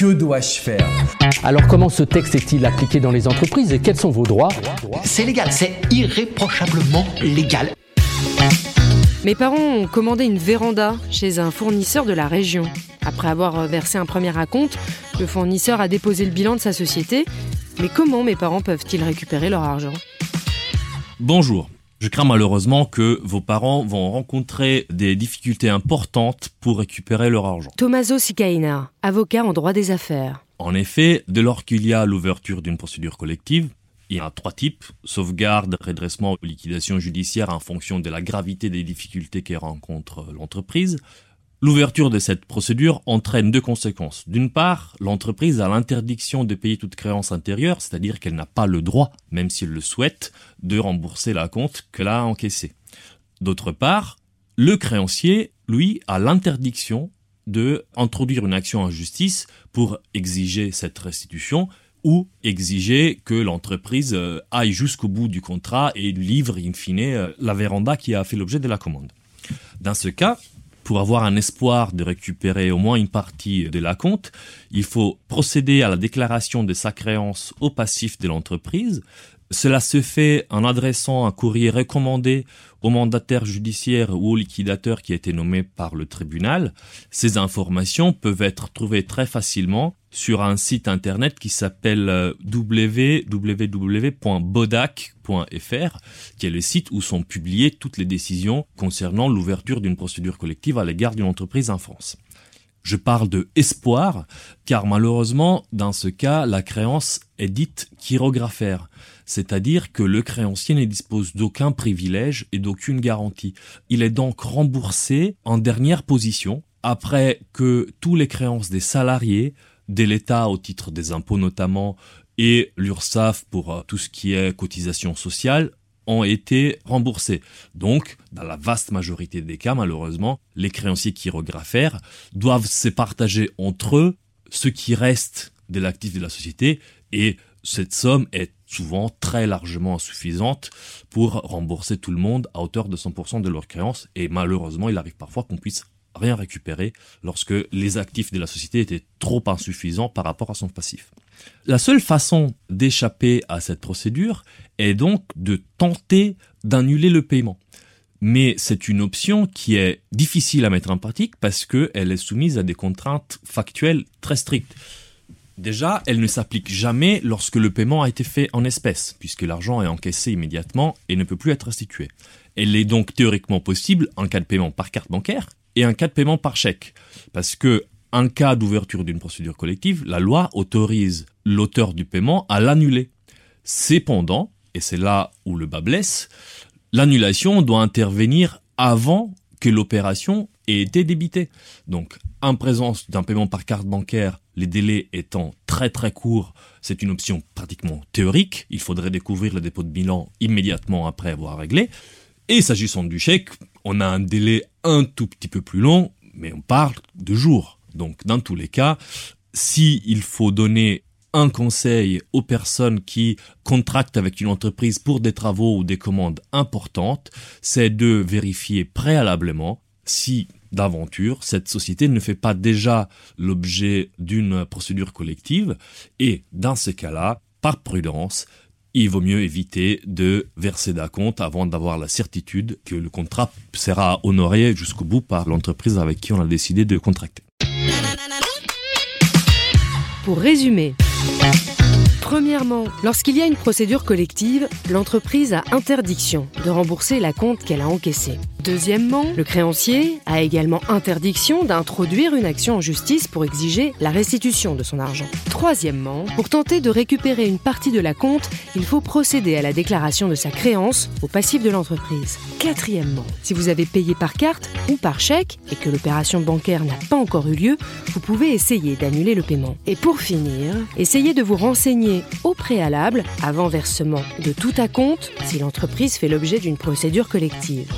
Que dois-je faire Alors comment ce texte est-il appliqué dans les entreprises et quels sont vos droits C'est légal, c'est irréprochablement légal. Mes parents ont commandé une véranda chez un fournisseur de la région. Après avoir versé un premier acompte, le fournisseur a déposé le bilan de sa société. Mais comment mes parents peuvent-ils récupérer leur argent? Bonjour. Je crains malheureusement que vos parents vont rencontrer des difficultés importantes pour récupérer leur argent. Tommaso Sicaina, avocat en droit des affaires. En effet, dès lors qu'il y a l'ouverture d'une procédure collective, il y a trois types, sauvegarde, redressement ou liquidation judiciaire en fonction de la gravité des difficultés que rencontre l'entreprise. L'ouverture de cette procédure entraîne deux conséquences. D'une part, l'entreprise a l'interdiction de payer toute créance intérieure, c'est-à-dire qu'elle n'a pas le droit, même s'il le souhaite, de rembourser la compte qu'elle a encaissée. D'autre part, le créancier, lui, a l'interdiction de introduire une action en justice pour exiger cette restitution ou exiger que l'entreprise euh, aille jusqu'au bout du contrat et livre in fine euh, la véranda qui a fait l'objet de la commande. Dans ce cas, pour avoir un espoir de récupérer au moins une partie de la compte, il faut procéder à la déclaration de sa créance au passif de l'entreprise. Cela se fait en adressant un courrier recommandé au mandataire judiciaire ou au liquidateur qui a été nommé par le tribunal. Ces informations peuvent être trouvées très facilement sur un site internet qui s'appelle euh, www.bodac.fr, qui est le site où sont publiées toutes les décisions concernant l'ouverture d'une procédure collective à l'égard d'une entreprise en France. Je parle de espoir, car malheureusement, dans ce cas, la créance est dite chirographaire, c'est-à-dire que le créancier ne dispose d'aucun privilège et d'aucune garantie. Il est donc remboursé en dernière position, après que tous les créances des salariés, de l'État au titre des impôts notamment, et l'URSSAF pour euh, tout ce qui est cotisation sociale, ont été remboursés. Donc, dans la vaste majorité des cas, malheureusement, les créanciers chirographaires doivent se partager entre eux ce qui reste de l'actif de la société et cette somme est souvent très largement insuffisante pour rembourser tout le monde à hauteur de 100% de leurs créances et malheureusement il arrive parfois qu'on puisse rien récupérer lorsque les actifs de la société étaient trop insuffisants par rapport à son passif. La seule façon d'échapper à cette procédure est donc de tenter d'annuler le paiement. Mais c'est une option qui est difficile à mettre en pratique parce qu'elle est soumise à des contraintes factuelles très strictes. Déjà, elle ne s'applique jamais lorsque le paiement a été fait en espèces, puisque l'argent est encaissé immédiatement et ne peut plus être restitué. Elle est donc théoriquement possible en cas de paiement par carte bancaire et en cas de paiement par chèque, parce que en cas d'ouverture d'une procédure collective, la loi autorise l'auteur du paiement à l'annuler. Cependant, et c'est là où le bas blesse, l'annulation doit intervenir avant que l'opération ait été débitée. Donc, en présence d'un paiement par carte bancaire, les délais étant très très courts, c'est une option pratiquement théorique. Il faudrait découvrir le dépôt de bilan immédiatement après avoir réglé. Et s'agissant du chèque, on a un délai un tout petit peu plus long, mais on parle de jours. Donc, dans tous les cas, si il faut donner un conseil aux personnes qui contractent avec une entreprise pour des travaux ou des commandes importantes, c'est de vérifier préalablement si d'aventure, cette société ne fait pas déjà l'objet d'une procédure collective et dans ces cas-là, par prudence, il vaut mieux éviter de verser d'acompte avant d'avoir la certitude que le contrat sera honoré jusqu'au bout par l'entreprise avec qui on a décidé de contracter. Pour résumer, premièrement, lorsqu'il y a une procédure collective, l'entreprise a interdiction de rembourser la compte qu'elle a encaissée. Deuxièmement, le créancier a également interdiction d'introduire une action en justice pour exiger la restitution de son argent. Troisièmement, pour tenter de récupérer une partie de la compte, il faut procéder à la déclaration de sa créance au passif de l'entreprise. Quatrièmement, si vous avez payé par carte ou par chèque et que l'opération bancaire n'a pas encore eu lieu, vous pouvez essayer d'annuler le paiement. Et pour finir, essayez de vous renseigner au préalable, avant versement de tout à compte, si l'entreprise fait l'objet d'une procédure collective.